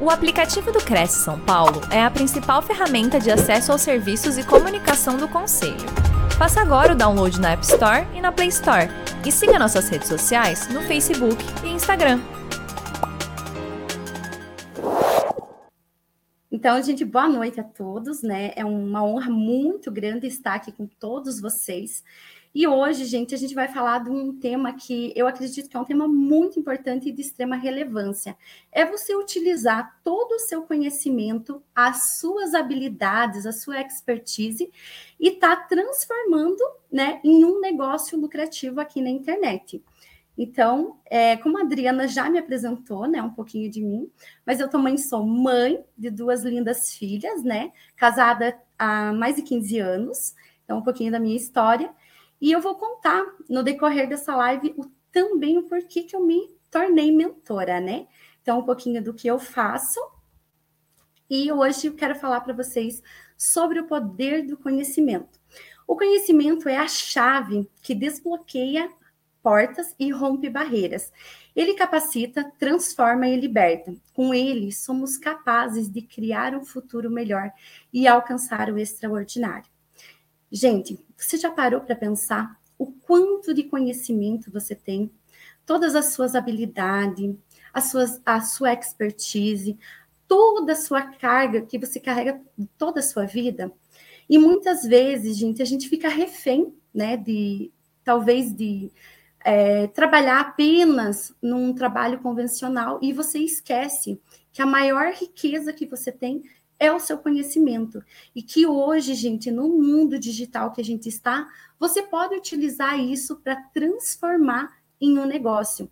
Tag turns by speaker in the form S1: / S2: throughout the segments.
S1: O aplicativo do Cresce São Paulo é a principal ferramenta de acesso aos serviços e comunicação do Conselho. Faça agora o download na App Store e na Play Store. E siga nossas redes sociais no Facebook e Instagram.
S2: Então, gente, boa noite a todos, né? É uma honra muito grande estar aqui com todos vocês. E hoje, gente, a gente vai falar de um tema que eu acredito que é um tema muito importante e de extrema relevância. É você utilizar todo o seu conhecimento, as suas habilidades, a sua expertise e tá transformando, né, em um negócio lucrativo aqui na internet. Então, é, como a Adriana já me apresentou, né, um pouquinho de mim, mas eu também sou mãe de duas lindas filhas, né, casada há mais de 15 anos, então um pouquinho da minha história. E eu vou contar no decorrer dessa live o, também o porquê que eu me tornei mentora, né? Então, um pouquinho do que eu faço. E hoje eu quero falar para vocês sobre o poder do conhecimento. O conhecimento é a chave que desbloqueia portas e rompe barreiras. Ele capacita, transforma e liberta. Com ele, somos capazes de criar um futuro melhor e alcançar o extraordinário. Gente, você já parou para pensar o quanto de conhecimento você tem, todas as suas habilidades, as suas, a sua expertise, toda a sua carga que você carrega toda a sua vida? E muitas vezes, gente, a gente fica refém, né, de talvez de é, trabalhar apenas num trabalho convencional e você esquece que a maior riqueza que você tem é o seu conhecimento. E que hoje, gente, no mundo digital que a gente está, você pode utilizar isso para transformar em um negócio.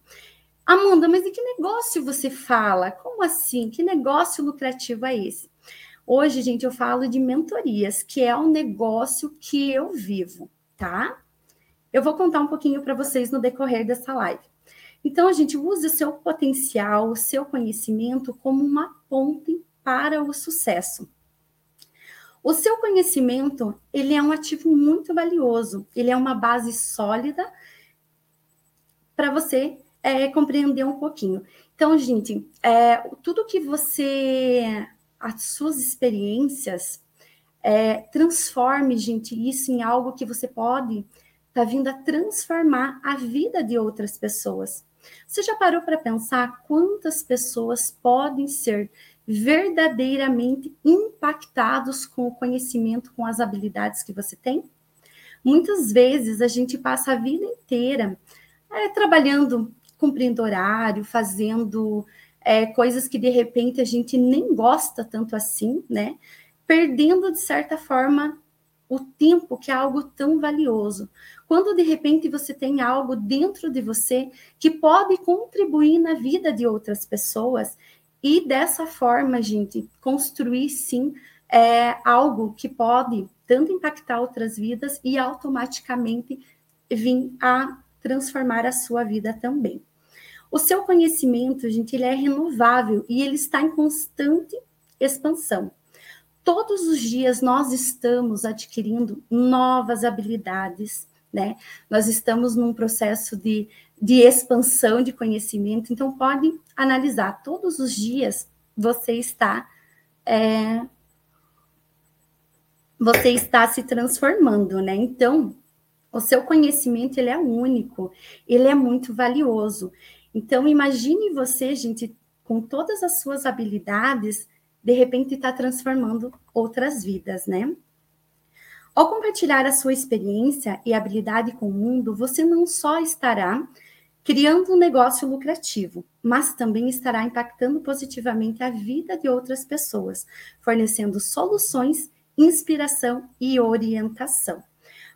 S2: Amanda, mas de que negócio você fala? Como assim? Que negócio lucrativo é esse? Hoje, gente, eu falo de mentorias, que é um negócio que eu vivo, tá? Eu vou contar um pouquinho para vocês no decorrer dessa live. Então, a gente usa o seu potencial, o seu conhecimento como uma ponte para o sucesso. O seu conhecimento, ele é um ativo muito valioso, ele é uma base sólida para você é, compreender um pouquinho. Então, gente, é, tudo que você, as suas experiências, é, transforme, gente, isso em algo que você pode estar tá vindo a transformar a vida de outras pessoas. Você já parou para pensar quantas pessoas podem ser verdadeiramente impactados com o conhecimento, com as habilidades que você tem? Muitas vezes a gente passa a vida inteira é, trabalhando, cumprindo horário, fazendo é, coisas que de repente a gente nem gosta tanto assim, né? Perdendo de certa forma o tempo, que é algo tão valioso. Quando de repente você tem algo dentro de você que pode contribuir na vida de outras pessoas e dessa forma, gente, construir sim é, algo que pode tanto impactar outras vidas e automaticamente vir a transformar a sua vida também. O seu conhecimento, gente, ele é renovável e ele está em constante expansão. Todos os dias nós estamos adquirindo novas habilidades, né? Nós estamos num processo de de expansão de conhecimento. Então, pode analisar todos os dias você está é, você está se transformando, né? Então, o seu conhecimento ele é único, ele é muito valioso. Então, imagine você, gente, com todas as suas habilidades, de repente está transformando outras vidas, né? Ao compartilhar a sua experiência e habilidade com o mundo, você não só estará criando um negócio lucrativo, mas também estará impactando positivamente a vida de outras pessoas, fornecendo soluções, inspiração e orientação.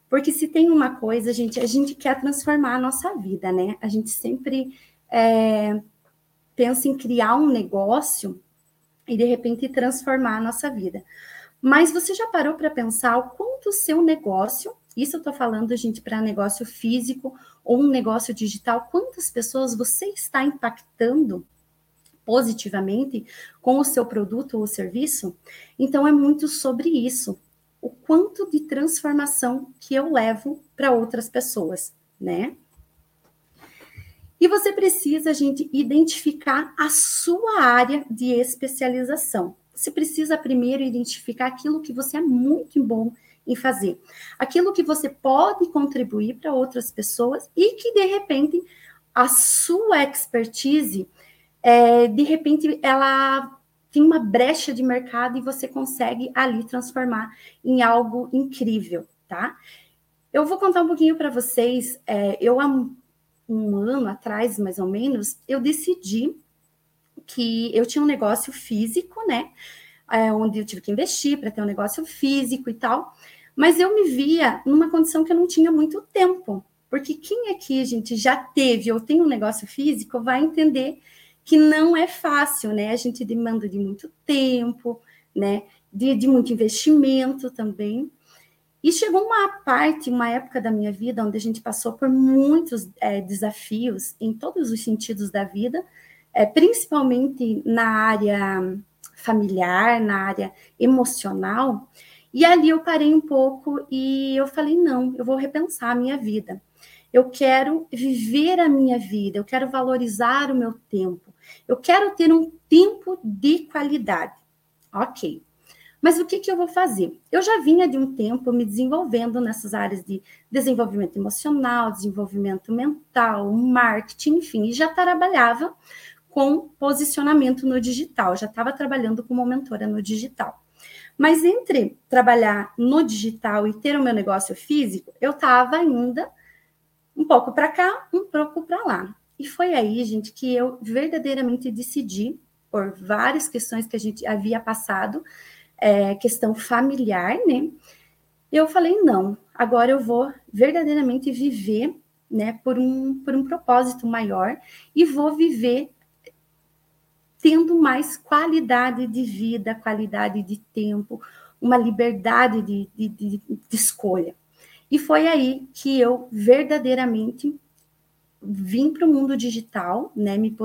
S2: Porque se tem uma coisa, gente, a gente quer transformar a nossa vida, né? A gente sempre é, pensa em criar um negócio e de repente transformar a nossa vida. Mas você já parou para pensar o quanto o seu negócio isso eu estou falando, gente, para negócio físico ou um negócio digital. Quantas pessoas você está impactando positivamente com o seu produto ou serviço? Então, é muito sobre isso. O quanto de transformação que eu levo para outras pessoas, né? E você precisa, gente, identificar a sua área de especialização. Você precisa primeiro identificar aquilo que você é muito bom em fazer, aquilo que você pode contribuir para outras pessoas e que de repente a sua expertise, é, de repente, ela tem uma brecha de mercado e você consegue ali transformar em algo incrível, tá? Eu vou contar um pouquinho para vocês. É, eu há um ano atrás, mais ou menos, eu decidi que eu tinha um negócio físico, né? É, onde eu tive que investir para ter um negócio físico e tal. Mas eu me via numa condição que eu não tinha muito tempo. Porque quem aqui, gente, já teve ou tem um negócio físico vai entender que não é fácil, né? A gente demanda de muito tempo, né? De, de muito investimento também. E chegou uma parte, uma época da minha vida, onde a gente passou por muitos é, desafios em todos os sentidos da vida, é, principalmente na área familiar, na área emocional. E ali eu parei um pouco e eu falei: não, eu vou repensar a minha vida. Eu quero viver a minha vida, eu quero valorizar o meu tempo, eu quero ter um tempo de qualidade. Ok. Mas o que, que eu vou fazer? Eu já vinha de um tempo me desenvolvendo nessas áreas de desenvolvimento emocional, desenvolvimento mental, marketing, enfim, e já trabalhava com posicionamento no digital, já estava trabalhando como mentora no digital. Mas entre trabalhar no digital e ter o meu negócio físico, eu estava ainda um pouco para cá, um pouco para lá. E foi aí, gente, que eu verdadeiramente decidi, por várias questões que a gente havia passado, é, questão familiar, né? Eu falei, não, agora eu vou verdadeiramente viver, né, por um, por um propósito maior e vou viver tendo mais qualidade de vida, qualidade de tempo, uma liberdade de, de, de, de escolha. E foi aí que eu verdadeiramente vim para o mundo digital, né? Me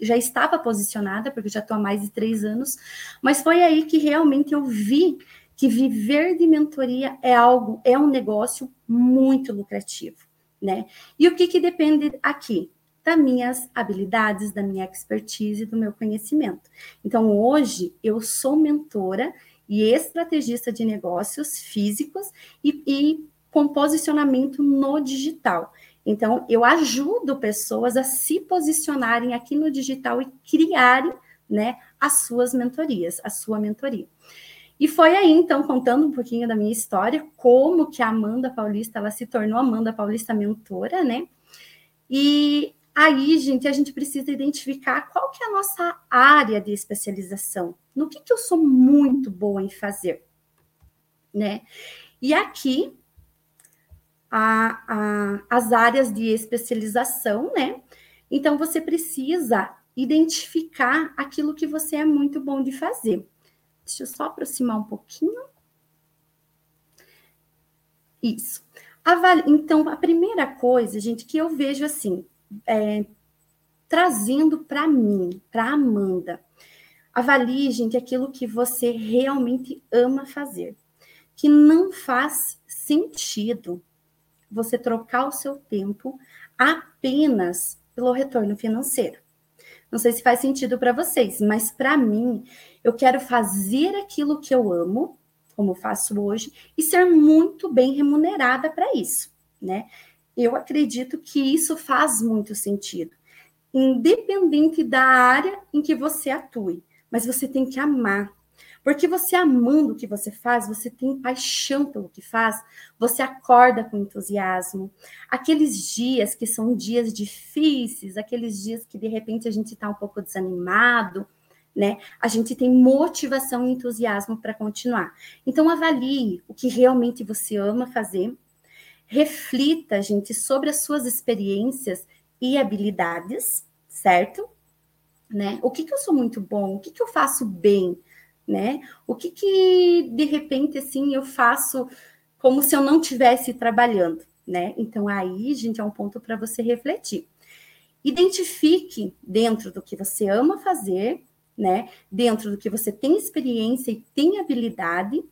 S2: já estava posicionada, porque já estou há mais de três anos, mas foi aí que realmente eu vi que viver de mentoria é algo, é um negócio muito lucrativo, né? E o que, que depende aqui? Das minhas habilidades, da minha expertise, do meu conhecimento. Então, hoje, eu sou mentora e estrategista de negócios físicos e, e com posicionamento no digital. Então, eu ajudo pessoas a se posicionarem aqui no digital e criarem né, as suas mentorias, a sua mentoria. E foi aí, então, contando um pouquinho da minha história, como que a Amanda Paulista, ela se tornou Amanda Paulista mentora, né? E aí, gente, a gente precisa identificar qual que é a nossa área de especialização, no que que eu sou muito boa em fazer, né? E aqui a, a, as áreas de especialização, né? Então, você precisa identificar aquilo que você é muito bom de fazer. Deixa eu só aproximar um pouquinho. Isso. Então, a primeira coisa, gente, que eu vejo assim, é, trazendo para mim, para Amanda, avalie, gente, aquilo que você realmente ama fazer, que não faz sentido você trocar o seu tempo apenas pelo retorno financeiro. Não sei se faz sentido para vocês, mas para mim, eu quero fazer aquilo que eu amo, como faço hoje, e ser muito bem remunerada para isso, né? Eu acredito que isso faz muito sentido, independente da área em que você atue, mas você tem que amar, porque você amando o que você faz, você tem paixão pelo que faz, você acorda com entusiasmo. Aqueles dias que são dias difíceis, aqueles dias que de repente a gente está um pouco desanimado, né? A gente tem motivação e entusiasmo para continuar. Então avalie o que realmente você ama fazer, reflita, gente, sobre as suas experiências e habilidades, certo? Né? O que, que eu sou muito bom? O que, que eu faço bem? né? O que que de repente assim eu faço como se eu não tivesse trabalhando, né? Então aí, gente, é um ponto para você refletir. Identifique dentro do que você ama fazer, né? Dentro do que você tem experiência e tem habilidade,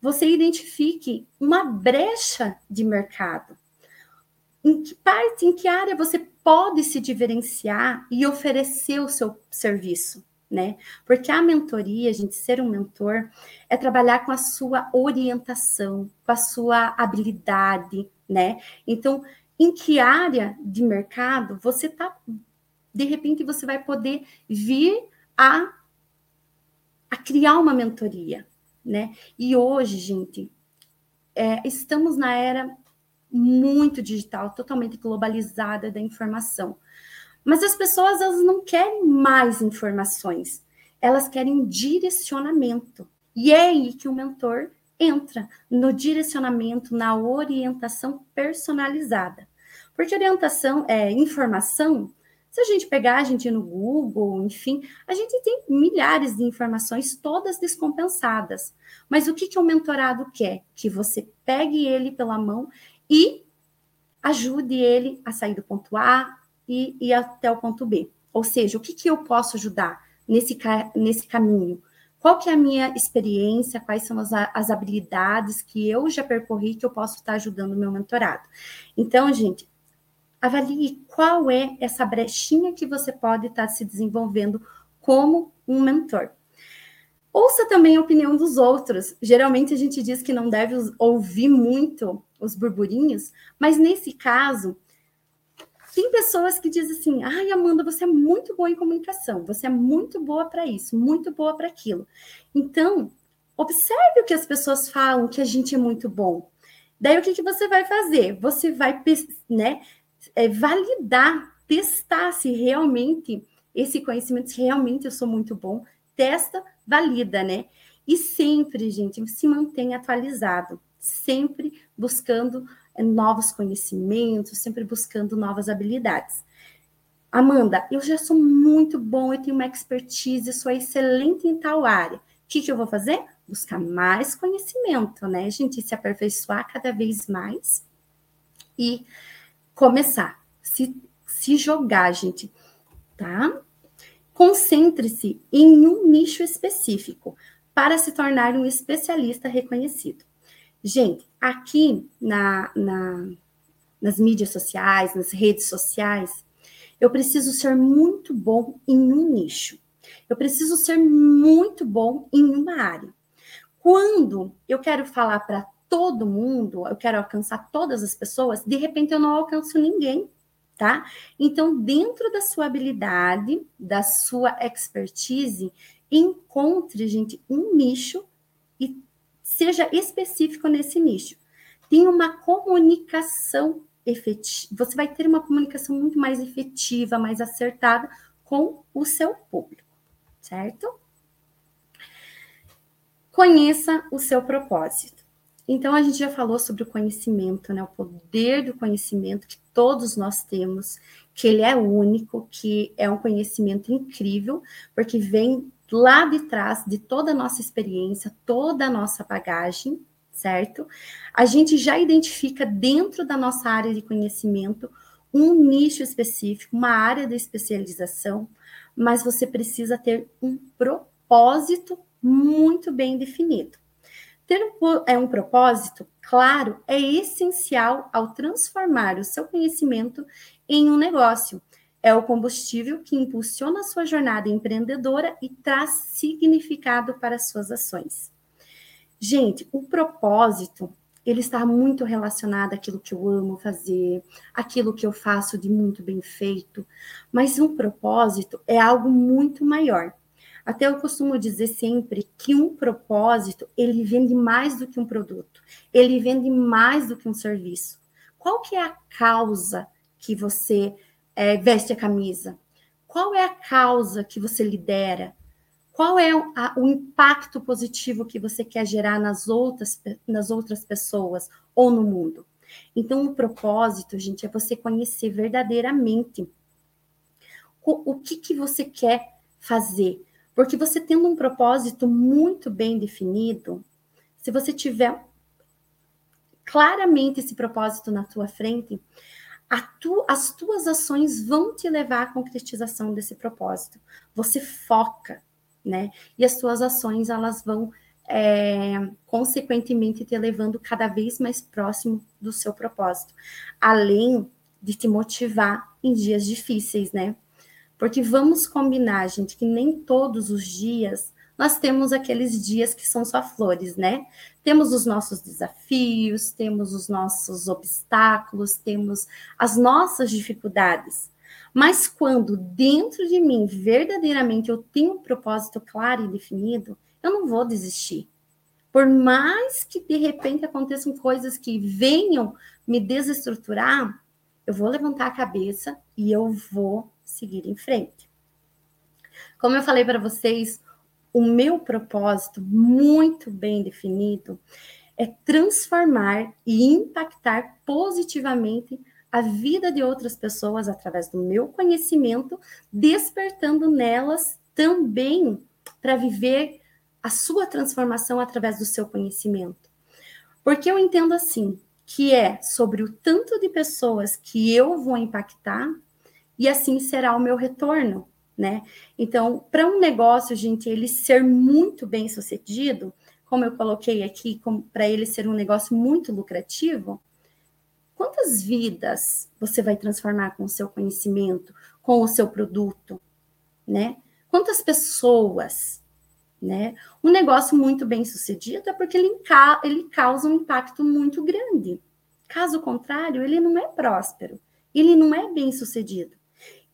S2: você identifique uma brecha de mercado. em que parte, em que área você pode se diferenciar e oferecer o seu serviço, né? Porque a mentoria, a gente ser um mentor, é trabalhar com a sua orientação, com a sua habilidade, né? Então, em que área de mercado você tá, de repente você vai poder vir a, a criar uma mentoria, né? E hoje, gente, é, estamos na era muito digital, totalmente globalizada da informação. Mas as pessoas elas não querem mais informações, elas querem direcionamento. E é aí que o mentor entra no direcionamento, na orientação personalizada. Porque orientação é informação. Se a gente pegar a gente no Google, enfim, a gente tem milhares de informações, todas descompensadas. Mas o que, que o mentorado quer? Que você pegue ele pela mão e ajude ele a sair do ponto A e ir até o ponto B. Ou seja, o que, que eu posso ajudar nesse, nesse caminho? Qual que é a minha experiência? Quais são as, as habilidades que eu já percorri que eu posso estar ajudando o meu mentorado? Então, gente, avalie qual é essa brechinha que você pode estar se desenvolvendo como um mentor. Ouça também a opinião dos outros. Geralmente a gente diz que não deve ouvir muito os burburinhos, mas nesse caso, tem pessoas que dizem assim: ai, Amanda, você é muito boa em comunicação, você é muito boa para isso, muito boa para aquilo. Então, observe o que as pessoas falam que a gente é muito bom. Daí o que, que você vai fazer? Você vai né, é, validar, testar se realmente esse conhecimento, se realmente eu sou muito bom, testa, valida, né? E sempre, gente, se mantém atualizado, sempre buscando eh, novos conhecimentos, sempre buscando novas habilidades. Amanda, eu já sou muito bom, eu tenho uma expertise, sou excelente em tal área. O que, que eu vou fazer? Buscar mais conhecimento, né, gente? Se aperfeiçoar cada vez mais e começar, se, se jogar, gente, tá? Concentre-se em um nicho específico para se tornar um especialista reconhecido. Gente, aqui na, na, nas mídias sociais, nas redes sociais, eu preciso ser muito bom em um nicho. Eu preciso ser muito bom em uma área. Quando eu quero falar para todo mundo, eu quero alcançar todas as pessoas, de repente eu não alcanço ninguém tá? Então, dentro da sua habilidade, da sua expertise, encontre, gente, um nicho e seja específico nesse nicho. Tem uma comunicação efetiva, você vai ter uma comunicação muito mais efetiva, mais acertada com o seu público, certo? Conheça o seu propósito. Então, a gente já falou sobre o conhecimento, né? O poder do conhecimento que todos nós temos, que ele é único, que é um conhecimento incrível, porque vem lá de trás de toda a nossa experiência, toda a nossa bagagem, certo? A gente já identifica dentro da nossa área de conhecimento um nicho específico, uma área de especialização, mas você precisa ter um propósito muito bem definido. Ter um, é um propósito claro é essencial ao transformar o seu conhecimento em um negócio. É o combustível que impulsiona a sua jornada empreendedora e traz significado para suas ações. Gente, o propósito, ele está muito relacionado àquilo que eu amo fazer, aquilo que eu faço de muito bem feito, mas um propósito é algo muito maior. Até eu costumo dizer sempre que um propósito, ele vende mais do que um produto, ele vende mais do que um serviço. Qual que é a causa que você é, veste a camisa? Qual é a causa que você lidera? Qual é o, a, o impacto positivo que você quer gerar nas outras, nas outras pessoas ou no mundo? Então, o propósito, gente, é você conhecer verdadeiramente o, o que, que você quer fazer, porque você tendo um propósito muito bem definido, se você tiver claramente esse propósito na tua frente, tu, as tuas ações vão te levar à concretização desse propósito. Você foca, né? E as tuas ações elas vão é, consequentemente te levando cada vez mais próximo do seu propósito. Além de te motivar em dias difíceis, né? Porque vamos combinar, gente, que nem todos os dias nós temos aqueles dias que são só flores, né? Temos os nossos desafios, temos os nossos obstáculos, temos as nossas dificuldades. Mas quando dentro de mim verdadeiramente eu tenho um propósito claro e definido, eu não vou desistir. Por mais que de repente aconteçam coisas que venham me desestruturar, eu vou levantar a cabeça e eu vou seguir em frente. Como eu falei para vocês, o meu propósito, muito bem definido, é transformar e impactar positivamente a vida de outras pessoas através do meu conhecimento, despertando nelas também para viver a sua transformação através do seu conhecimento. Porque eu entendo assim, que é sobre o tanto de pessoas que eu vou impactar e assim será o meu retorno né? Então, para um negócio, gente, ele ser muito bem sucedido, como eu coloquei aqui, para ele ser um negócio muito lucrativo, quantas vidas você vai transformar com o seu conhecimento, com o seu produto, né? Quantas pessoas, né? Um negócio muito bem sucedido é porque ele, ele causa um impacto muito grande. Caso contrário, ele não é próspero, ele não é bem sucedido.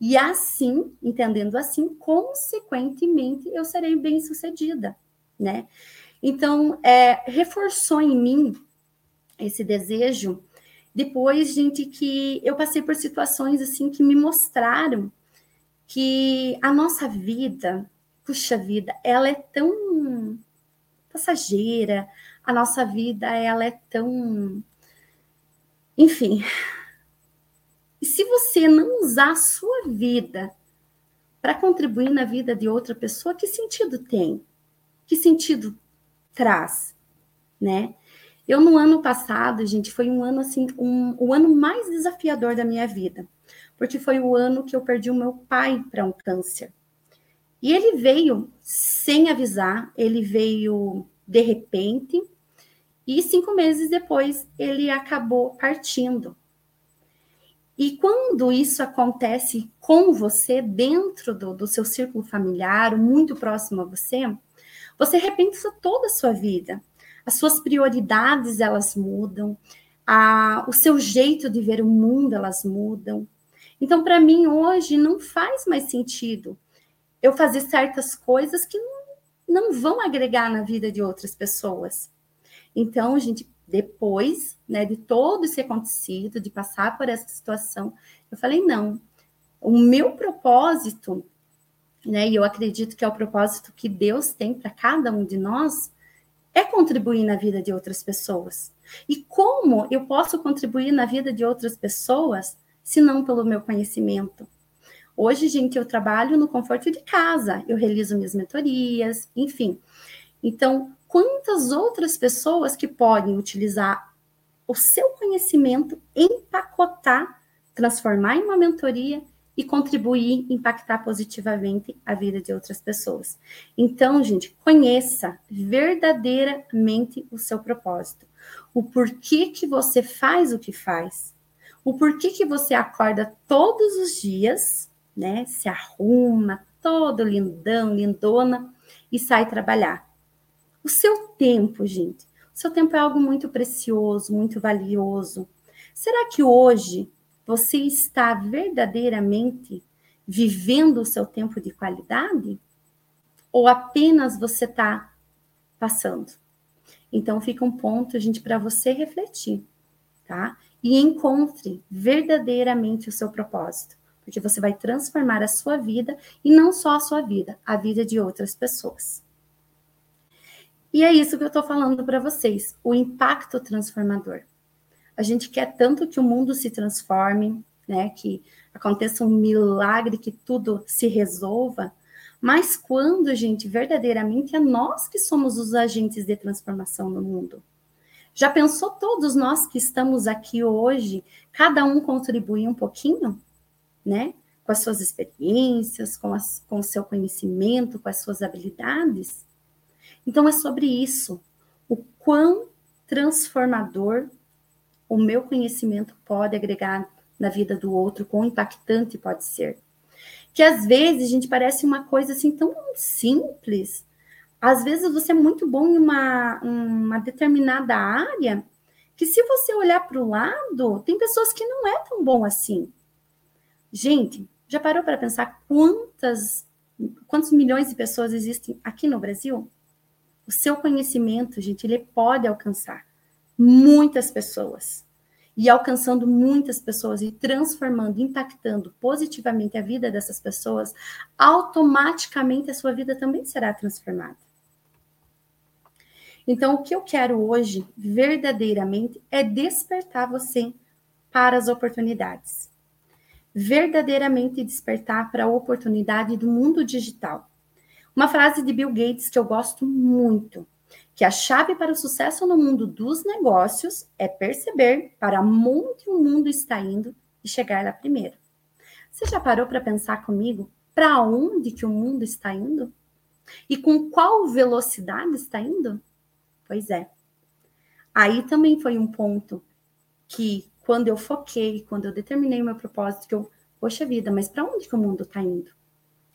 S2: E assim, entendendo assim, consequentemente, eu serei bem sucedida, né? Então, é, reforçou em mim esse desejo depois, gente, que eu passei por situações assim que me mostraram que a nossa vida, puxa vida, ela é tão passageira, a nossa vida ela é tão enfim, e se você não usar a sua vida para contribuir na vida de outra pessoa, que sentido tem? Que sentido traz, né? Eu no ano passado, gente, foi um ano assim, um, o ano mais desafiador da minha vida, porque foi o ano que eu perdi o meu pai para um câncer. E ele veio sem avisar, ele veio de repente, e cinco meses depois ele acabou partindo. E quando isso acontece com você, dentro do, do seu círculo familiar, muito próximo a você, você repensa toda a sua vida. As suas prioridades, elas mudam. A, o seu jeito de ver o mundo, elas mudam. Então, para mim, hoje, não faz mais sentido eu fazer certas coisas que não, não vão agregar na vida de outras pessoas. Então, gente, depois né, de todo esse acontecido, de passar por essa situação, eu falei: não, o meu propósito, né, e eu acredito que é o propósito que Deus tem para cada um de nós, é contribuir na vida de outras pessoas. E como eu posso contribuir na vida de outras pessoas se não pelo meu conhecimento? Hoje, gente, eu trabalho no conforto de casa, eu realizo minhas mentorias, enfim. Então, quantas outras pessoas que podem utilizar o seu conhecimento, empacotar, transformar em uma mentoria e contribuir, impactar positivamente a vida de outras pessoas. Então, gente, conheça verdadeiramente o seu propósito. O porquê que você faz o que faz. O porquê que você acorda todos os dias, né? Se arruma todo lindão, lindona e sai trabalhar. O seu tempo, gente. O seu tempo é algo muito precioso, muito valioso. Será que hoje você está verdadeiramente vivendo o seu tempo de qualidade? Ou apenas você está passando? Então, fica um ponto, gente, para você refletir, tá? E encontre verdadeiramente o seu propósito, porque você vai transformar a sua vida e não só a sua vida, a vida de outras pessoas. E é isso que eu estou falando para vocês, o impacto transformador. A gente quer tanto que o mundo se transforme, né, que aconteça um milagre, que tudo se resolva, mas quando, gente, verdadeiramente é nós que somos os agentes de transformação no mundo. Já pensou todos nós que estamos aqui hoje, cada um contribuir um pouquinho, né? Com as suas experiências, com, as, com o seu conhecimento, com as suas habilidades? Então é sobre isso, o quão transformador o meu conhecimento pode agregar na vida do outro, quão impactante pode ser. Que às vezes, a gente, parece uma coisa assim tão simples. Às vezes você é muito bom em uma, uma determinada área, que se você olhar para o lado, tem pessoas que não é tão bom assim. Gente, já parou para pensar quantas, quantos milhões de pessoas existem aqui no Brasil? O seu conhecimento, gente, ele pode alcançar muitas pessoas e alcançando muitas pessoas e transformando, impactando positivamente a vida dessas pessoas, automaticamente a sua vida também será transformada. Então, o que eu quero hoje, verdadeiramente, é despertar você para as oportunidades. Verdadeiramente despertar para a oportunidade do mundo digital. Uma frase de Bill Gates que eu gosto muito que a chave para o sucesso no mundo dos negócios é perceber para onde o mundo está indo e chegar lá primeiro. Você já parou para pensar comigo para onde que o mundo está indo? E com qual velocidade está indo? Pois é. Aí também foi um ponto que quando eu foquei, quando eu determinei o meu propósito, que eu, poxa vida, mas para onde que o mundo está indo?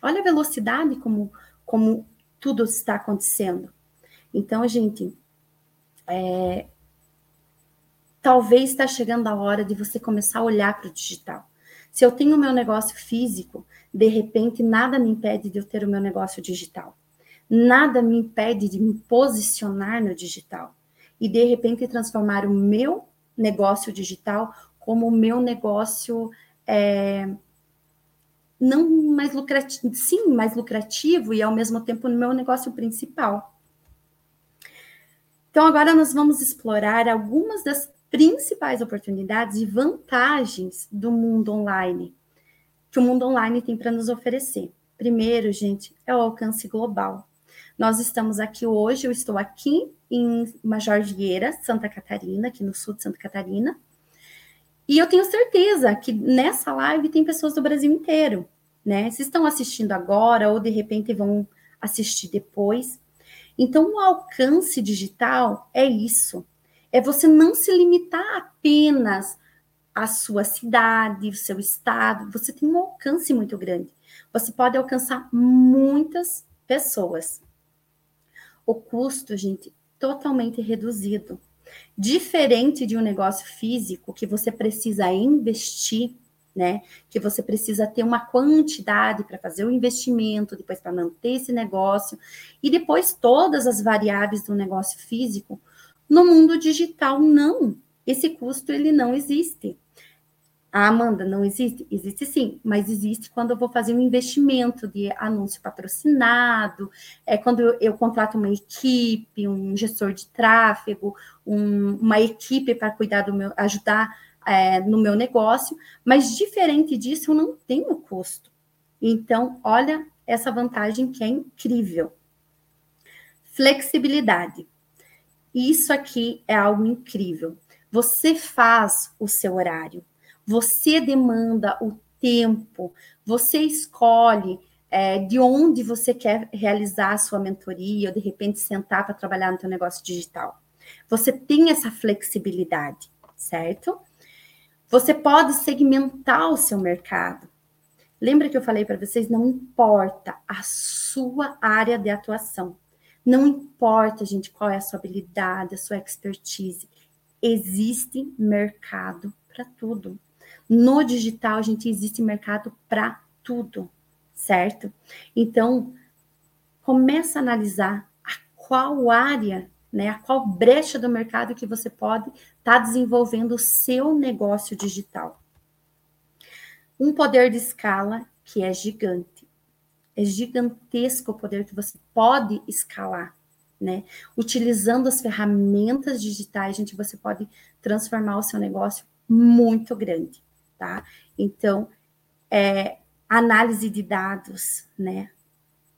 S2: Olha a velocidade como como tudo está acontecendo. Então, gente, é, talvez está chegando a hora de você começar a olhar para o digital. Se eu tenho o meu negócio físico, de repente nada me impede de eu ter o meu negócio digital. Nada me impede de me posicionar no digital e de repente transformar o meu negócio digital como o meu negócio é, não mais lucrativo, sim, mais lucrativo e ao mesmo tempo no meu negócio principal. Então, agora nós vamos explorar algumas das principais oportunidades e vantagens do mundo online, que o mundo online tem para nos oferecer. Primeiro, gente, é o alcance global. Nós estamos aqui hoje, eu estou aqui em Major Vieira, Santa Catarina, aqui no sul de Santa Catarina. E eu tenho certeza que nessa live tem pessoas do Brasil inteiro, né? Se estão assistindo agora ou de repente vão assistir depois, então, o alcance digital é isso. É você não se limitar apenas à sua cidade, o seu estado. Você tem um alcance muito grande. Você pode alcançar muitas pessoas. O custo, gente, totalmente reduzido. Diferente de um negócio físico que você precisa investir né? Que você precisa ter uma quantidade para fazer o investimento, depois para manter esse negócio, e depois todas as variáveis do negócio físico. No mundo digital, não. Esse custo ele não existe. Ah, Amanda, não existe? Existe sim, mas existe quando eu vou fazer um investimento de anúncio patrocinado, é quando eu, eu contrato uma equipe, um gestor de tráfego, um, uma equipe para cuidar do meu, ajudar é, no meu negócio, mas diferente disso, eu não tenho custo. Então, olha essa vantagem que é incrível. Flexibilidade. Isso aqui é algo incrível. Você faz o seu horário, você demanda o tempo, você escolhe é, de onde você quer realizar a sua mentoria, ou de repente sentar para trabalhar no seu negócio digital. Você tem essa flexibilidade, certo? Você pode segmentar o seu mercado. Lembra que eu falei para vocês? Não importa a sua área de atuação. Não importa, gente, qual é a sua habilidade, a sua expertise. Existe mercado para tudo. No digital, a gente existe mercado para tudo, certo? Então, começa a analisar a qual área né? A qual brecha do mercado que você pode estar tá desenvolvendo o seu negócio digital. Um poder de escala que é gigante. É gigantesco o poder que você pode escalar, né? Utilizando as ferramentas digitais, gente, você pode transformar o seu negócio muito grande, tá? Então, é, análise de dados, né?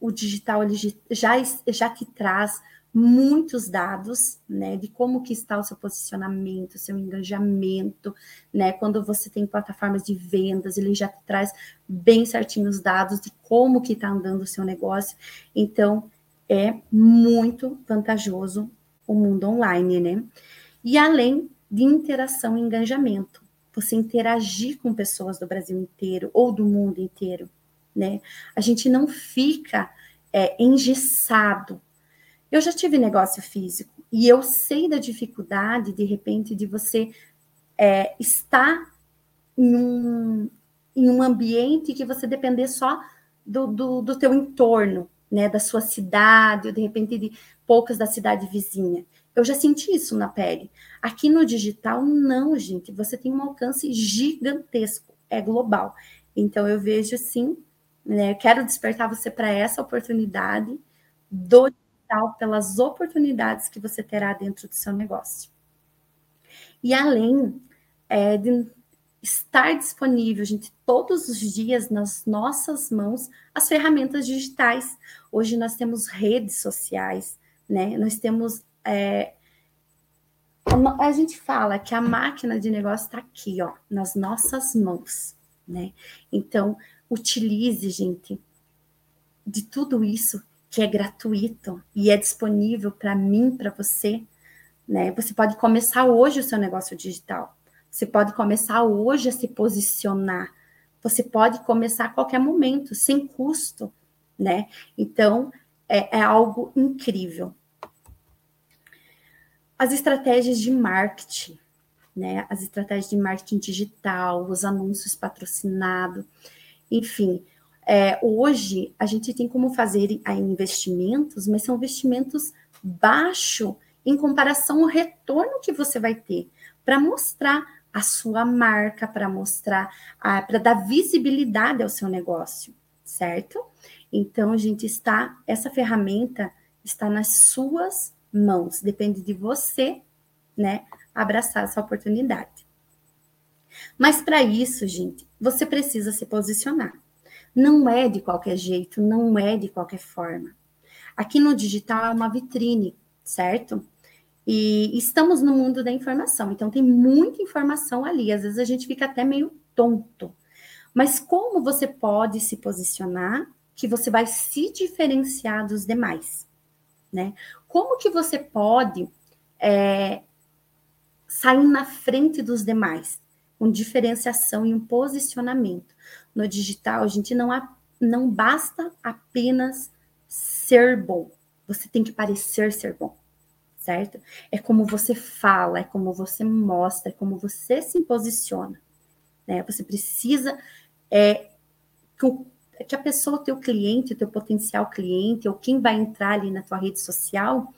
S2: O digital ele já, já te traz muitos dados, né, de como que está o seu posicionamento, seu engajamento, né, quando você tem plataformas de vendas, ele já traz bem certinho os dados de como que está andando o seu negócio, então é muito vantajoso o mundo online, né, e além de interação e engajamento, você interagir com pessoas do Brasil inteiro ou do mundo inteiro, né? A gente não fica é, engessado. Eu já tive negócio físico e eu sei da dificuldade, de repente, de você é, estar em um, em um ambiente que você depender só do, do, do teu entorno, né, da sua cidade, ou de repente de poucas da cidade vizinha. Eu já senti isso na pele. Aqui no digital, não, gente. Você tem um alcance gigantesco, é global. Então, eu vejo sim, né, quero despertar você para essa oportunidade do digital, pelas oportunidades que você terá dentro do seu negócio. E além é, de estar disponível, gente, todos os dias nas nossas mãos as ferramentas digitais. Hoje nós temos redes sociais, né? Nós temos. É, a gente fala que a máquina de negócio está aqui, ó, nas nossas mãos, né? Então, utilize, gente, de tudo isso que é gratuito e é disponível para mim, para você, né? Você pode começar hoje o seu negócio digital. Você pode começar hoje a se posicionar. Você pode começar a qualquer momento, sem custo, né? Então, é, é algo incrível. As estratégias de marketing, né? As estratégias de marketing digital, os anúncios patrocinados, enfim. É, hoje, a gente tem como fazer investimentos, mas são investimentos baixos em comparação ao retorno que você vai ter para mostrar a sua marca, para mostrar, para dar visibilidade ao seu negócio, certo? Então, a gente está, essa ferramenta está nas suas mãos, depende de você, né, abraçar essa oportunidade. Mas para isso, gente, você precisa se posicionar. Não é de qualquer jeito, não é de qualquer forma. Aqui no digital é uma vitrine, certo? E estamos no mundo da informação, então tem muita informação ali. Às vezes a gente fica até meio tonto. Mas como você pode se posicionar que você vai se diferenciar dos demais, né? Como que você pode é, sair na frente dos demais com diferenciação e um posicionamento? No digital, a gente não, não basta apenas ser bom, você tem que parecer ser bom certo? É como você fala, é como você mostra, é como você se posiciona. Né? Você precisa é, que a pessoa, teu cliente, teu potencial cliente, ou quem vai entrar ali na tua rede social,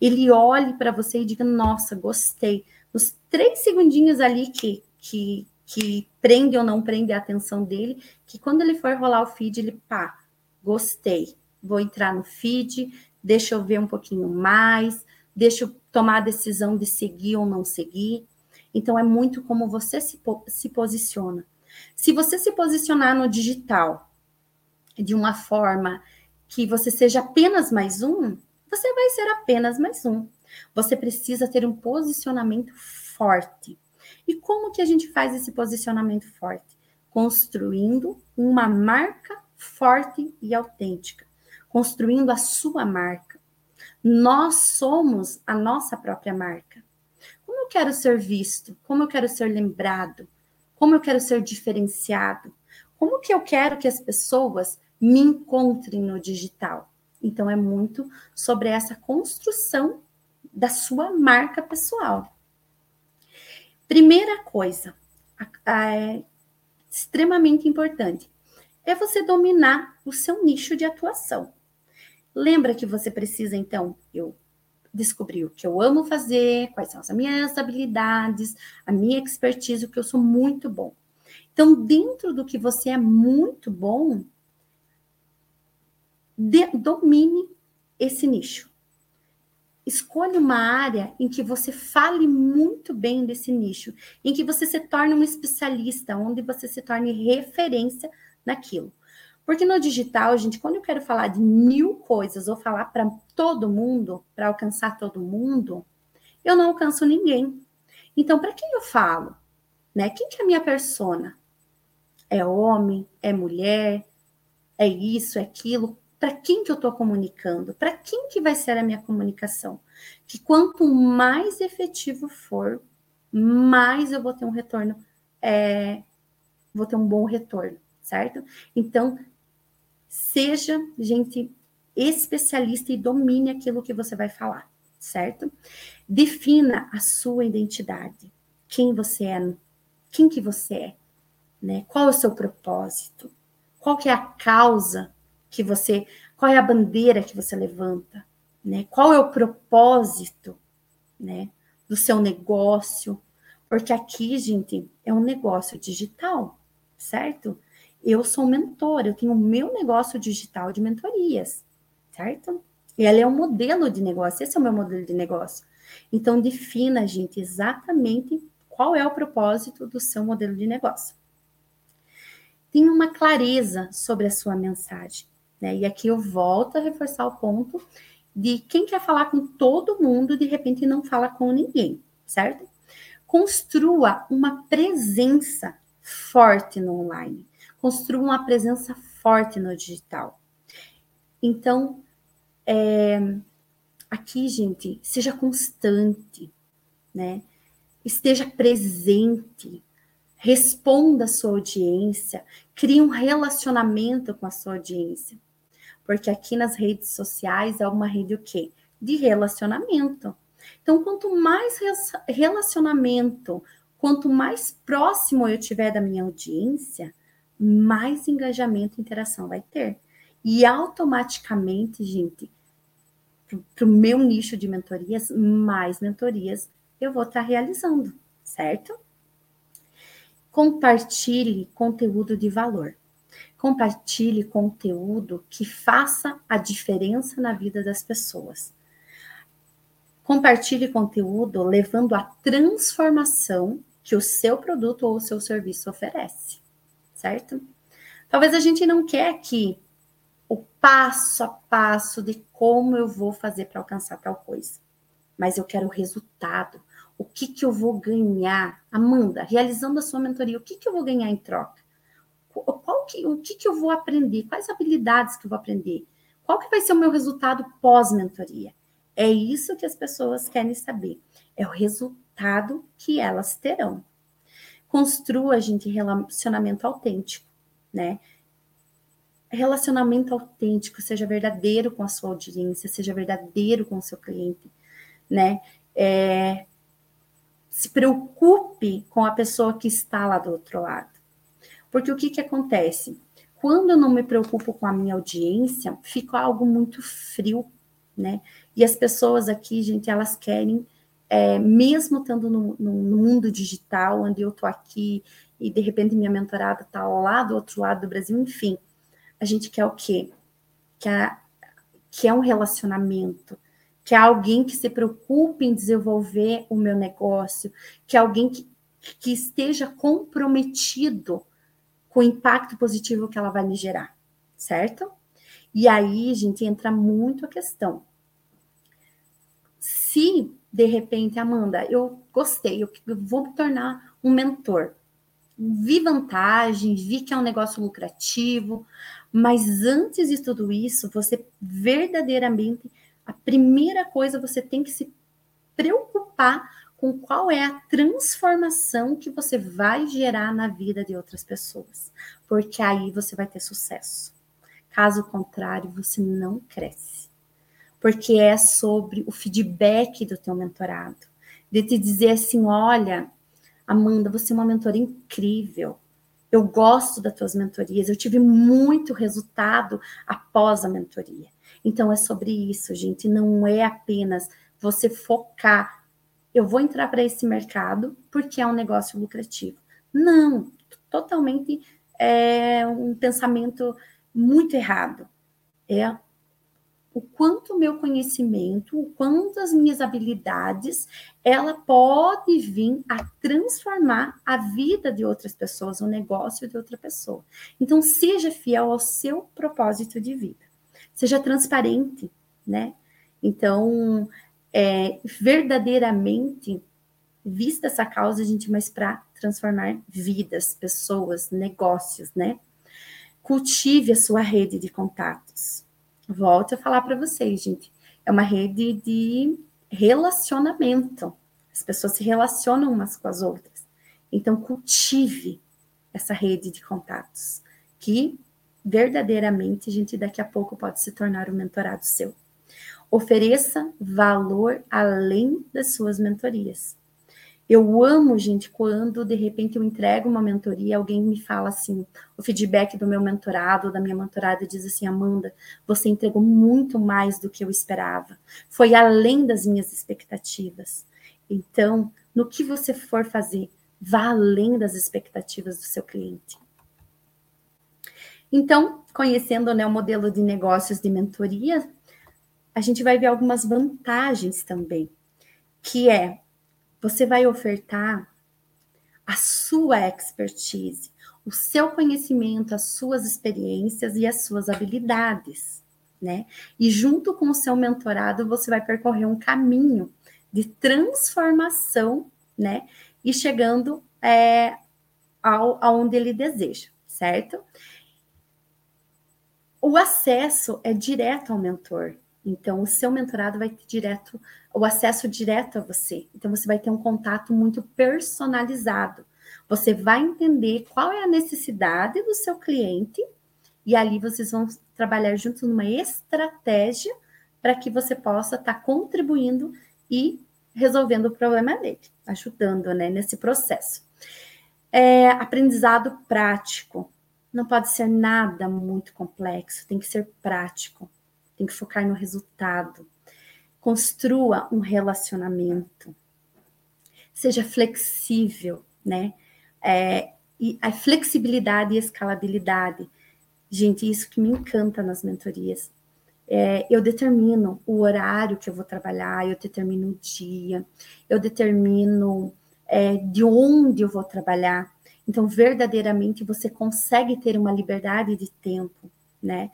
S2: ele olhe para você e diga, nossa, gostei. Os três segundinhos ali que, que, que prende ou não prende a atenção dele, que quando ele for rolar o feed, ele, pá, gostei. Vou entrar no feed, deixa eu ver um pouquinho mais, deixa eu tomar a decisão de seguir ou não seguir. Então, é muito como você se, se posiciona. Se você se posicionar no digital de uma forma que você seja apenas mais um, você vai ser apenas mais um. Você precisa ter um posicionamento forte. E como que a gente faz esse posicionamento forte? Construindo uma marca forte e autêntica, construindo a sua marca nós somos a nossa própria marca. Como eu quero ser visto? Como eu quero ser lembrado? Como eu quero ser diferenciado? Como que eu quero que as pessoas me encontrem no digital? Então é muito sobre essa construção da sua marca pessoal. Primeira coisa, é extremamente importante, é você dominar o seu nicho de atuação. Lembra que você precisa, então, eu descobrir o que eu amo fazer, quais são as minhas habilidades, a minha expertise, o que eu sou muito bom. Então, dentro do que você é muito bom, de, domine esse nicho. Escolha uma área em que você fale muito bem desse nicho, em que você se torne um especialista, onde você se torne referência naquilo. Porque no digital, gente, quando eu quero falar de mil coisas ou falar para todo mundo, para alcançar todo mundo, eu não alcanço ninguém. Então, para quem eu falo? Né? Quem que é a minha persona? É homem? É mulher? É isso? É aquilo? Para quem que eu estou comunicando? Para quem que vai ser a minha comunicação? Que quanto mais efetivo for, mais eu vou ter um retorno é, vou ter um bom retorno, certo? Então, seja, gente, especialista e domine aquilo que você vai falar, certo? Defina a sua identidade, quem você é, quem que você é, né? Qual é o seu propósito? Qual que é a causa que você, qual é a bandeira que você levanta, né? Qual é o propósito, né, do seu negócio? Porque aqui, gente, é um negócio digital, certo? Eu sou mentora, eu tenho o meu negócio digital de mentorias, certo? E ela é um modelo de negócio, esse é o meu modelo de negócio. Então, defina, gente, exatamente qual é o propósito do seu modelo de negócio. Tenha uma clareza sobre a sua mensagem. Né? E aqui eu volto a reforçar o ponto de quem quer falar com todo mundo, de repente não fala com ninguém, certo? Construa uma presença forte no online. Construa uma presença forte no digital. Então, é, aqui, gente, seja constante, né? Esteja presente, responda a sua audiência, crie um relacionamento com a sua audiência. Porque aqui nas redes sociais é uma rede o quê? De relacionamento. Então, quanto mais relacionamento, quanto mais próximo eu tiver da minha audiência, mais engajamento e interação vai ter. E automaticamente, gente, para o meu nicho de mentorias, mais mentorias eu vou estar tá realizando, certo? Compartilhe conteúdo de valor. Compartilhe conteúdo que faça a diferença na vida das pessoas. Compartilhe conteúdo levando a transformação que o seu produto ou o seu serviço oferece, certo? Talvez a gente não quer que o passo a passo de como eu vou fazer para alcançar tal coisa, mas eu quero o resultado, o que, que eu vou ganhar? Amanda, realizando a sua mentoria, o que, que eu vou ganhar em troca? Qual que, o que, que eu vou aprender? Quais habilidades que eu vou aprender? Qual que vai ser o meu resultado pós-mentoria? É isso que as pessoas querem saber. É o resultado que elas terão. Construa, gente, relacionamento autêntico, né? Relacionamento autêntico, seja verdadeiro com a sua audiência, seja verdadeiro com o seu cliente, né? É, se preocupe com a pessoa que está lá do outro lado. Porque o que, que acontece? Quando eu não me preocupo com a minha audiência, fica algo muito frio, né? E as pessoas aqui, gente, elas querem, é, mesmo estando no, no, mundo digital, onde eu tô aqui e de repente minha mentorada está lá do outro lado do Brasil, enfim, a gente quer o quê? Quer, quer um relacionamento, que é alguém que se preocupe em desenvolver o meu negócio, que é alguém que, que esteja comprometido com o impacto positivo que ela vai me gerar, certo? E aí, gente, entra muito a questão. Se, de repente, Amanda, eu gostei, eu vou me tornar um mentor, vi vantagens, vi que é um negócio lucrativo, mas antes de tudo isso, você verdadeiramente a primeira coisa você tem que se preocupar com qual é a transformação que você vai gerar na vida de outras pessoas, porque aí você vai ter sucesso. Caso contrário, você não cresce. Porque é sobre o feedback do teu mentorado, de te dizer assim, olha, Amanda, você é uma mentora incrível. Eu gosto das tuas mentorias, eu tive muito resultado após a mentoria. Então é sobre isso, gente. Não é apenas você focar. Eu vou entrar para esse mercado porque é um negócio lucrativo. Não, totalmente é um pensamento muito errado. É o quanto o meu conhecimento, o quanto as minhas habilidades, ela pode vir a transformar a vida de outras pessoas, o negócio de outra pessoa. Então, seja fiel ao seu propósito de vida seja transparente, né? Então, é, verdadeiramente, vista essa causa, gente, mas para transformar vidas, pessoas, negócios, né? Cultive a sua rede de contatos. Volto a falar para vocês, gente. É uma rede de relacionamento. As pessoas se relacionam umas com as outras. Então, cultive essa rede de contatos, que verdadeiramente gente daqui a pouco pode se tornar um mentorado seu. Ofereça valor além das suas mentorias. Eu amo, gente, quando de repente eu entrego uma mentoria, alguém me fala assim, o feedback do meu mentorado, da minha mentorada, diz assim: Amanda, você entregou muito mais do que eu esperava. Foi além das minhas expectativas. Então, no que você for fazer, vá além das expectativas do seu cliente. Então, conhecendo né, o modelo de negócios de mentoria, a gente vai ver algumas vantagens também, que é você vai ofertar a sua expertise, o seu conhecimento, as suas experiências e as suas habilidades, né? E junto com o seu mentorado, você vai percorrer um caminho de transformação, né? E chegando é, ao, aonde ele deseja, certo? O acesso é direto ao mentor. Então, o seu mentorado vai ter direto o acesso direto a você. Então, você vai ter um contato muito personalizado. Você vai entender qual é a necessidade do seu cliente e ali vocês vão trabalhar juntos numa estratégia para que você possa estar tá contribuindo e resolvendo o problema dele, ajudando né, nesse processo. É, aprendizado prático. Não pode ser nada muito complexo, tem que ser prático, tem que focar no resultado. Construa um relacionamento. Seja flexível, né? É, e a flexibilidade e escalabilidade. Gente, isso que me encanta nas mentorias. É, eu determino o horário que eu vou trabalhar, eu determino o dia, eu determino é, de onde eu vou trabalhar. Então, verdadeiramente, você consegue ter uma liberdade de tempo, né?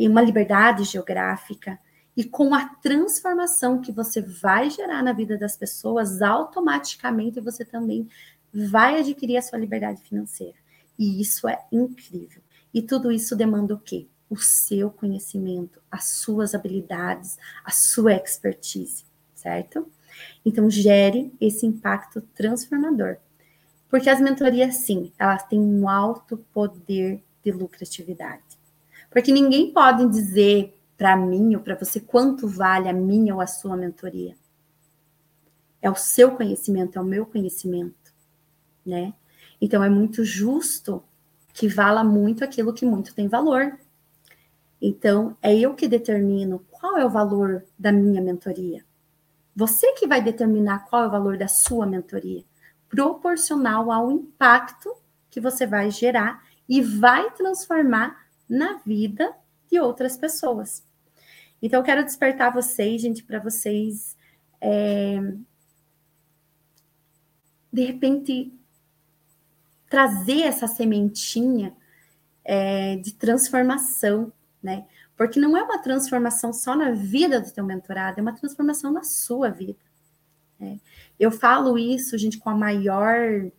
S2: E uma liberdade geográfica. E com a transformação que você vai gerar na vida das pessoas, automaticamente você também vai adquirir a sua liberdade financeira. E isso é incrível. E tudo isso demanda o quê? O seu conhecimento, as suas habilidades, a sua expertise, certo? Então, gere esse impacto transformador. Porque as mentorias, sim, elas têm um alto poder de lucratividade. Porque ninguém pode dizer para mim ou para você quanto vale a minha ou a sua mentoria. É o seu conhecimento, é o meu conhecimento, né? Então é muito justo que vala muito aquilo que muito tem valor. Então é eu que determino qual é o valor da minha mentoria. Você que vai determinar qual é o valor da sua mentoria proporcional ao impacto que você vai gerar e vai transformar na vida de outras pessoas. Então, eu quero despertar vocês, gente, para vocês, é, de repente, trazer essa sementinha é, de transformação, né? Porque não é uma transformação só na vida do teu mentorado, é uma transformação na sua vida. Né? Eu falo isso, gente, com a maior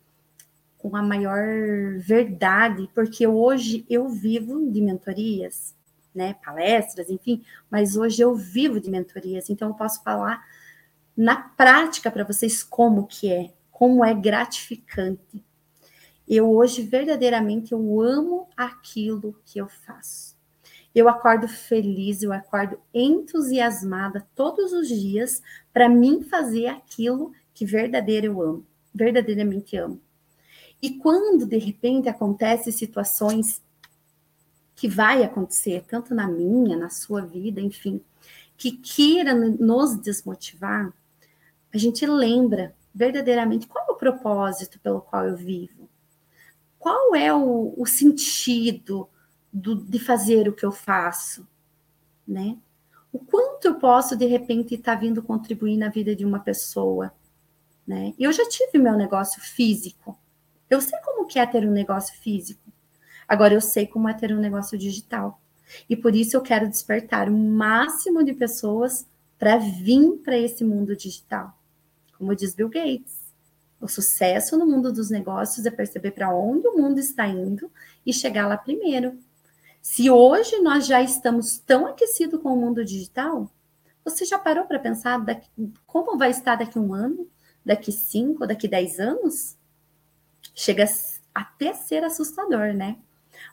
S2: com a maior verdade, porque hoje eu vivo de mentorias, né, palestras, enfim, mas hoje eu vivo de mentorias, então eu posso falar na prática para vocês como que é, como é gratificante. Eu hoje verdadeiramente eu amo aquilo que eu faço. Eu acordo feliz, eu acordo entusiasmada todos os dias para mim fazer aquilo que verdadeiro eu amo, verdadeiramente amo. E quando de repente acontecem situações que vai acontecer, tanto na minha, na sua vida, enfim, que queira nos desmotivar, a gente lembra verdadeiramente qual é o propósito pelo qual eu vivo, qual é o, o sentido do, de fazer o que eu faço, né? O quanto eu posso, de repente, estar tá vindo contribuir na vida de uma pessoa, né? Eu já tive meu negócio físico. Eu sei como que é ter um negócio físico. Agora eu sei como é ter um negócio digital. E por isso eu quero despertar o máximo de pessoas para vir para esse mundo digital. Como diz Bill Gates, o sucesso no mundo dos negócios é perceber para onde o mundo está indo e chegar lá primeiro. Se hoje nós já estamos tão aquecidos com o mundo digital, você já parou para pensar daqui, como vai estar daqui um ano, daqui cinco, daqui dez anos? Chega até ser assustador, né?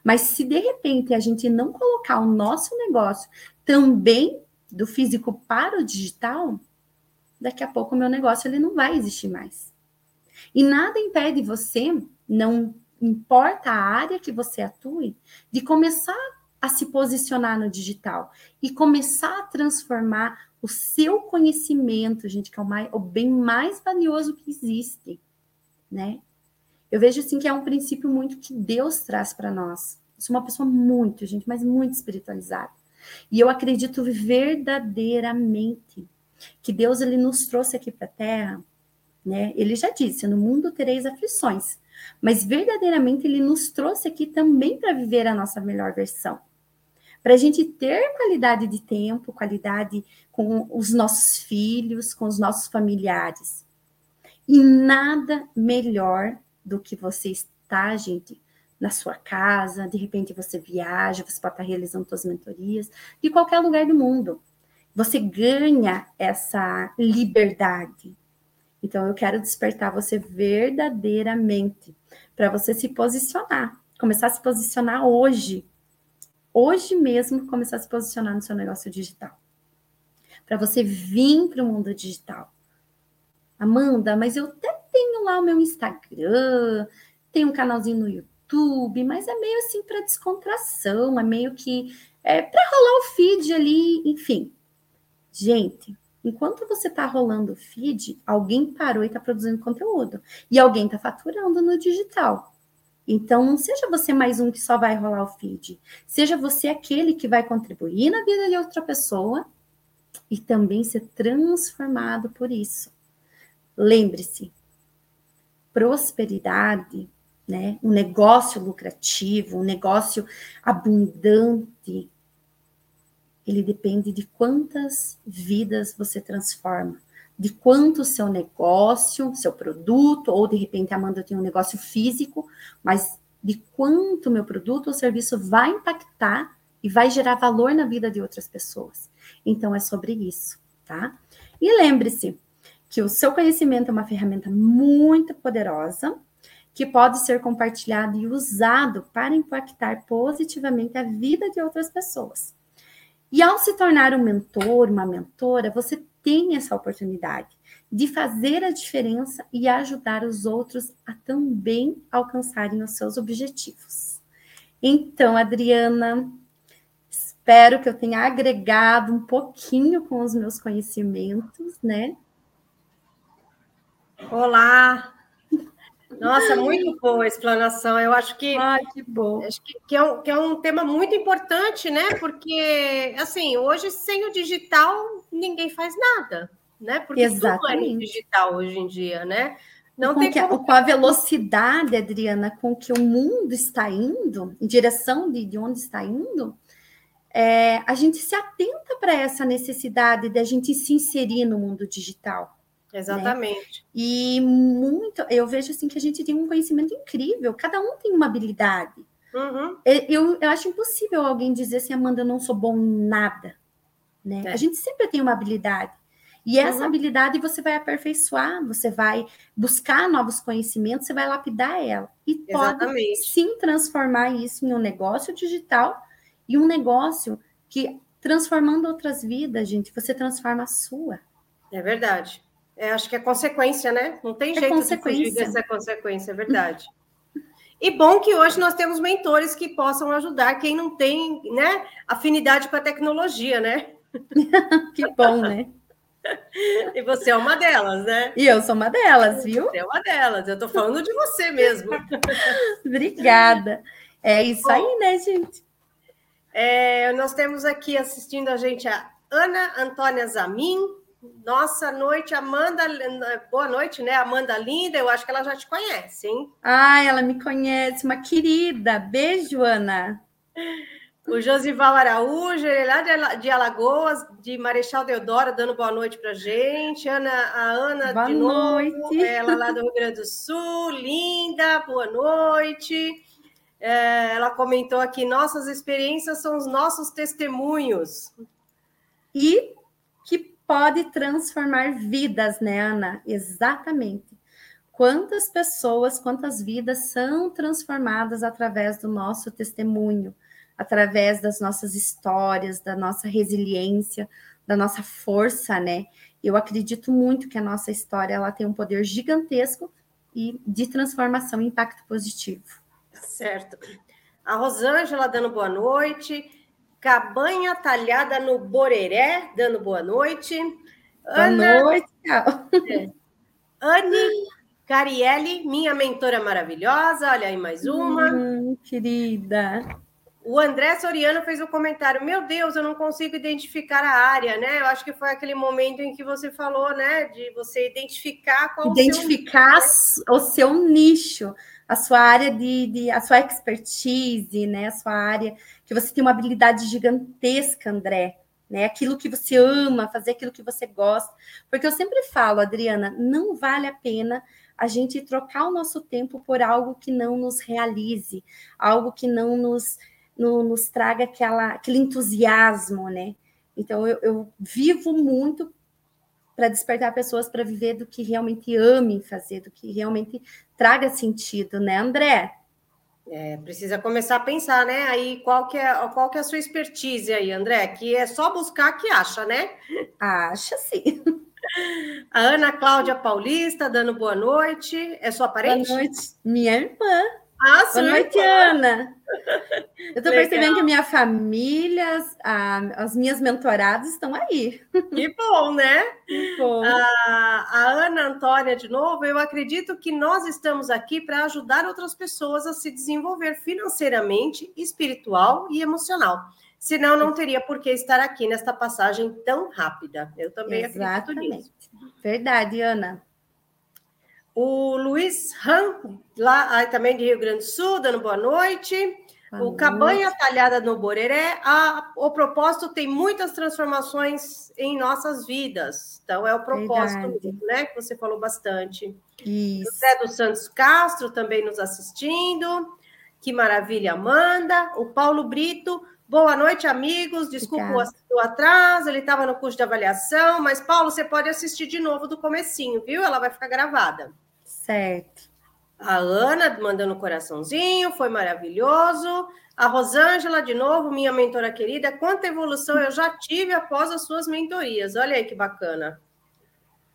S2: Mas se de repente a gente não colocar o nosso negócio também do físico para o digital, daqui a pouco o meu negócio ele não vai existir mais. E nada impede você, não importa a área que você atue, de começar a se posicionar no digital e começar a transformar o seu conhecimento, gente, que é o, mais, o bem mais valioso que existe, né? Eu vejo assim que é um princípio muito que Deus traz para nós. Eu sou uma pessoa muito, gente, mas muito espiritualizada. E eu acredito verdadeiramente que Deus ele nos trouxe aqui para a Terra, né? Ele já disse: "No mundo tereis aflições", mas verdadeiramente ele nos trouxe aqui também para viver a nossa melhor versão. Para a gente ter qualidade de tempo, qualidade com os nossos filhos, com os nossos familiares. E nada melhor do que você está, gente, na sua casa, de repente você viaja, você pode estar realizando suas mentorias, de qualquer lugar do mundo. Você ganha essa liberdade. Então, eu quero despertar você verdadeiramente para você se posicionar, começar a se posicionar hoje. Hoje mesmo, começar a se posicionar no seu negócio digital. Para você vir para o mundo digital. Amanda, mas eu até tenho lá o meu Instagram, tenho um canalzinho no YouTube, mas é meio assim para descontração, é meio que é para rolar o feed ali, enfim. Gente, enquanto você está rolando o feed, alguém parou e está produzindo conteúdo. E alguém está faturando no digital. Então, não seja você mais um que só vai rolar o feed. Seja você aquele que vai contribuir na vida de outra pessoa e também ser transformado por isso. Lembre-se, prosperidade, né, um negócio lucrativo, um negócio abundante, ele depende de quantas vidas você transforma, de quanto seu negócio, seu produto, ou de repente, Amanda, eu tenho um negócio físico, mas de quanto meu produto ou serviço vai impactar e vai gerar valor na vida de outras pessoas. Então, é sobre isso, tá? E lembre-se, que o seu conhecimento é uma ferramenta muito poderosa que pode ser compartilhado e usado para impactar positivamente a vida de outras pessoas. E ao se tornar um mentor, uma mentora, você tem essa oportunidade de fazer a diferença e ajudar os outros a também alcançarem os seus objetivos. Então, Adriana, espero que eu tenha agregado um pouquinho com os meus conhecimentos, né?
S3: Olá! Nossa, muito boa a explanação. Eu acho que.
S2: Ai, que bom.
S3: Acho que, que, é um, que é um tema muito importante, né? Porque, assim, hoje sem o digital ninguém faz nada, né? Porque
S2: Exatamente.
S3: tudo é digital hoje em dia, né?
S2: Não com tem que, como... Com a velocidade, Adriana, com que o mundo está indo, em direção de, de onde está indo, é, a gente se atenta para essa necessidade de a gente se inserir no mundo digital.
S3: Né? Exatamente.
S2: Né? E muito, eu vejo assim que a gente tem um conhecimento incrível, cada um tem uma habilidade.
S3: Uhum.
S2: Eu, eu acho impossível alguém dizer assim, Amanda, eu não sou bom em nada. Né? É. A gente sempre tem uma habilidade. E essa uhum. habilidade você vai aperfeiçoar, você vai buscar novos conhecimentos, você vai lapidar ela. E Exatamente. pode sim transformar isso em um negócio digital e um negócio que, transformando outras vidas, gente, você transforma a sua.
S3: É verdade. É, acho que é consequência, né? Não tem é jeito de fugir dessa consequência, é verdade. E bom que hoje nós temos mentores que possam ajudar quem não tem, né, afinidade com a tecnologia, né?
S2: que bom, né?
S3: E você é uma delas, né?
S2: E eu sou uma delas, viu?
S3: Você é uma delas. Eu tô falando de você mesmo.
S2: Obrigada. É isso bom, aí, né, gente?
S3: É, nós temos aqui assistindo a gente a Ana Antônia Zamin, nossa noite, Amanda. Boa noite, né? Amanda Linda. Eu acho que ela já te conhece, hein?
S2: Ah, ela me conhece, uma querida. Beijo, Ana.
S3: O Josival Araújo, ele é lá de Alagoas, de Marechal Deodoro, dando boa noite para gente. Ana, a Ana
S2: boa
S3: de
S2: noite.
S3: novo, ela lá do Rio Grande do Sul, linda, boa noite. É, ela comentou aqui: nossas experiências são os nossos testemunhos.
S2: E pode transformar vidas, né, Ana? Exatamente. quantas pessoas, quantas vidas são transformadas através do nosso testemunho, através das nossas histórias, da nossa resiliência, da nossa força, né? Eu acredito muito que a nossa história ela tem um poder gigantesco e de transformação e impacto positivo.
S3: Certo. A Rosângela dando boa noite. Cabanha talhada no Boreré, dando boa noite.
S2: Boa Ana... noite, é.
S3: Anne Carielli, minha mentora maravilhosa. Olha aí mais uma.
S2: Hum, querida.
S3: O André Soriano fez um comentário: Meu Deus, eu não consigo identificar a área, né? Eu acho que foi aquele momento em que você falou, né? De você identificar qual
S2: identificar o seu, o seu nicho, a sua área de, de, a sua expertise, né? A sua área que você tem uma habilidade gigantesca, André. Né, aquilo que você ama, fazer aquilo que você gosta. Porque eu sempre falo, Adriana, não vale a pena a gente trocar o nosso tempo por algo que não nos realize, algo que não nos no, nos traga aquela, aquele entusiasmo, né? Então, eu, eu vivo muito para despertar pessoas para viver do que realmente amem fazer, do que realmente traga sentido, né, André?
S3: É, precisa começar a pensar, né? Aí qual que é qual que é a sua expertise aí, André? Que é só buscar que acha, né?
S2: Acha sim.
S3: A Ana Cláudia Paulista dando boa noite. É sua parente?
S2: Boa noite, minha irmã.
S3: Ah,
S2: Boa noite, Ana. Eu estou percebendo que minha família, a, as minhas mentoradas estão aí.
S3: Que bom, né? Que bom. A, a Ana Antônia, de novo, eu acredito que nós estamos aqui para ajudar outras pessoas a se desenvolver financeiramente, espiritual e emocional. Senão, não teria por que estar aqui nesta passagem tão rápida. Eu também Exatamente. acredito nisso.
S2: Verdade, Ana.
S3: O Luiz Ram, lá também de Rio Grande do Sul, dando boa noite. Boa o noite. Cabanha Talhada no Boreré. A, o propósito tem muitas transformações em nossas vidas. Então, é o propósito, né? Que você falou bastante.
S2: Isso.
S3: José dos Santos Castro também nos assistindo. Que maravilha, Amanda. O Paulo Brito. Boa noite, amigos. Desculpa o atraso, ele estava no curso de avaliação, mas Paulo, você pode assistir de novo do comecinho, viu? Ela vai ficar gravada.
S2: Certo.
S3: A Ana mandando um coraçãozinho, foi maravilhoso. A Rosângela, de novo, minha mentora querida. Quanta evolução eu já tive após as suas mentorias. Olha aí que bacana.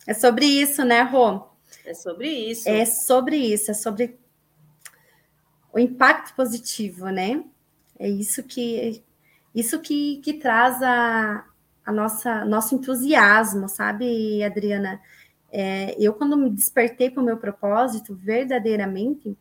S2: É sobre isso, né, Rô?
S3: É sobre isso.
S2: É sobre isso, é sobre o impacto positivo, né? É isso que isso que, que traz a, a nossa nosso entusiasmo, sabe, Adriana? É, eu, quando me despertei para o meu propósito, verdadeiramente,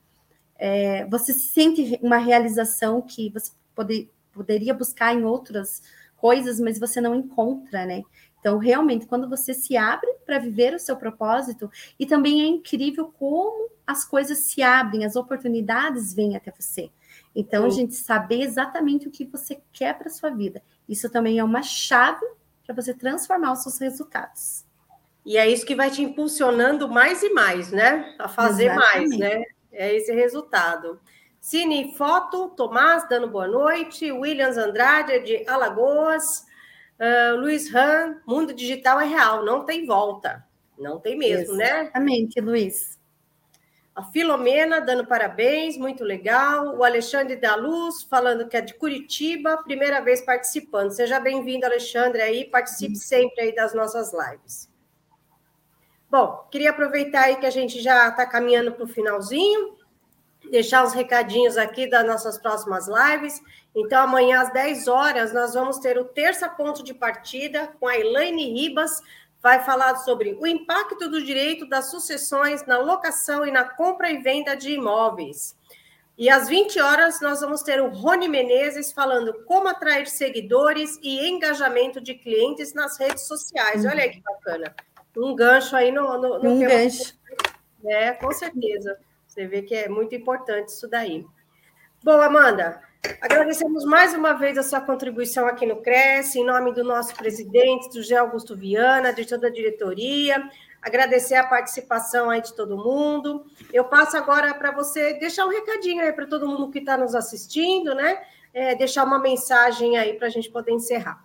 S2: é, você sente uma realização que você pode, poderia buscar em outras coisas, mas você não encontra, né? Então, realmente, quando você se abre para viver o seu propósito, e também é incrível como as coisas se abrem, as oportunidades vêm até você. Então, a gente saber exatamente o que você quer para sua vida. Isso também é uma chave para você transformar os seus resultados.
S3: E é isso que vai te impulsionando mais e mais, né? A fazer Exatamente. mais, né? É esse resultado. Cine Foto, Tomás dando boa noite, Williams Andrade de Alagoas, uh, Luiz Ram, mundo digital é real, não tem volta. Não tem mesmo,
S2: Exatamente, né? Exatamente, Luiz.
S3: A Filomena dando parabéns, muito legal. O Alexandre da Luz falando que é de Curitiba, primeira vez participando. Seja bem-vindo, Alexandre, aí, participe sempre aí das nossas lives. Bom, queria aproveitar aí que a gente já está caminhando para o finalzinho, deixar os recadinhos aqui das nossas próximas lives. Então, amanhã às 10 horas, nós vamos ter o terça ponto de partida com a Elaine Ribas, vai falar sobre o impacto do direito das sucessões na locação e na compra e venda de imóveis. E às 20 horas, nós vamos ter o Rony Menezes falando como atrair seguidores e engajamento de clientes nas redes sociais. Olha aí que bacana um gancho aí no, no, no
S2: um gancho.
S3: É, com certeza. Você vê que é muito importante isso daí. Bom, Amanda, agradecemos mais uma vez a sua contribuição aqui no Cresce, em nome do nosso presidente, do Gé Augusto Viana, de toda a diretoria. Agradecer a participação aí de todo mundo. Eu passo agora para você deixar um recadinho aí para todo mundo que está nos assistindo, né? É, deixar uma mensagem aí para a gente poder encerrar.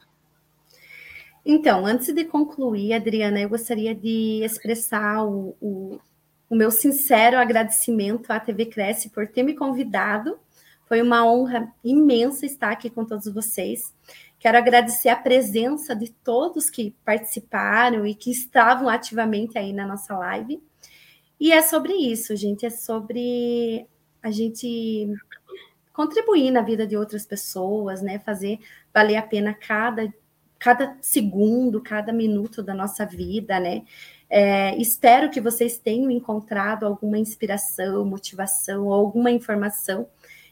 S2: Então, antes de concluir, Adriana, eu gostaria de expressar o, o, o meu sincero agradecimento à TV Cresce por ter me convidado. Foi uma honra imensa estar aqui com todos vocês. Quero agradecer a presença de todos que participaram e que estavam ativamente aí na nossa live. E é sobre isso, gente, é sobre a gente contribuir na vida de outras pessoas, né? Fazer valer a pena cada, cada segundo, cada minuto da nossa vida, né? É, espero que vocês tenham encontrado alguma inspiração, motivação alguma informação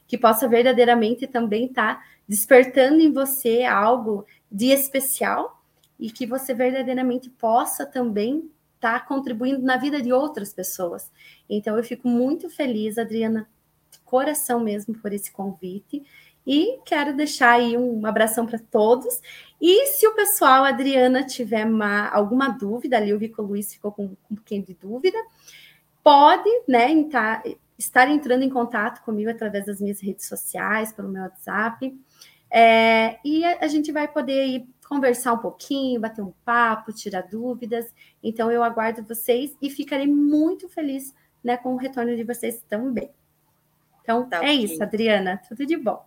S2: que possa verdadeiramente também estar tá despertando em você algo de especial e que você verdadeiramente possa também estar tá contribuindo na vida de outras pessoas. Então, eu fico muito feliz, Adriana, coração mesmo, por esse convite. E quero deixar aí um abração para todos. E se o pessoal, Adriana, tiver uma, alguma dúvida, ali o Vico Luiz ficou com, com um pouquinho de dúvida, pode né, entrar, estar entrando em contato comigo através das minhas redes sociais, pelo meu WhatsApp. É, e a, a, gente vai poder aí conversar um pouquinho, bater um papo, tirar dúvidas. Então, eu aguardo vocês e ficarei muito feliz né, com o retorno de vocês também. Então, tá é okay. isso, Adriana. Tudo de bom.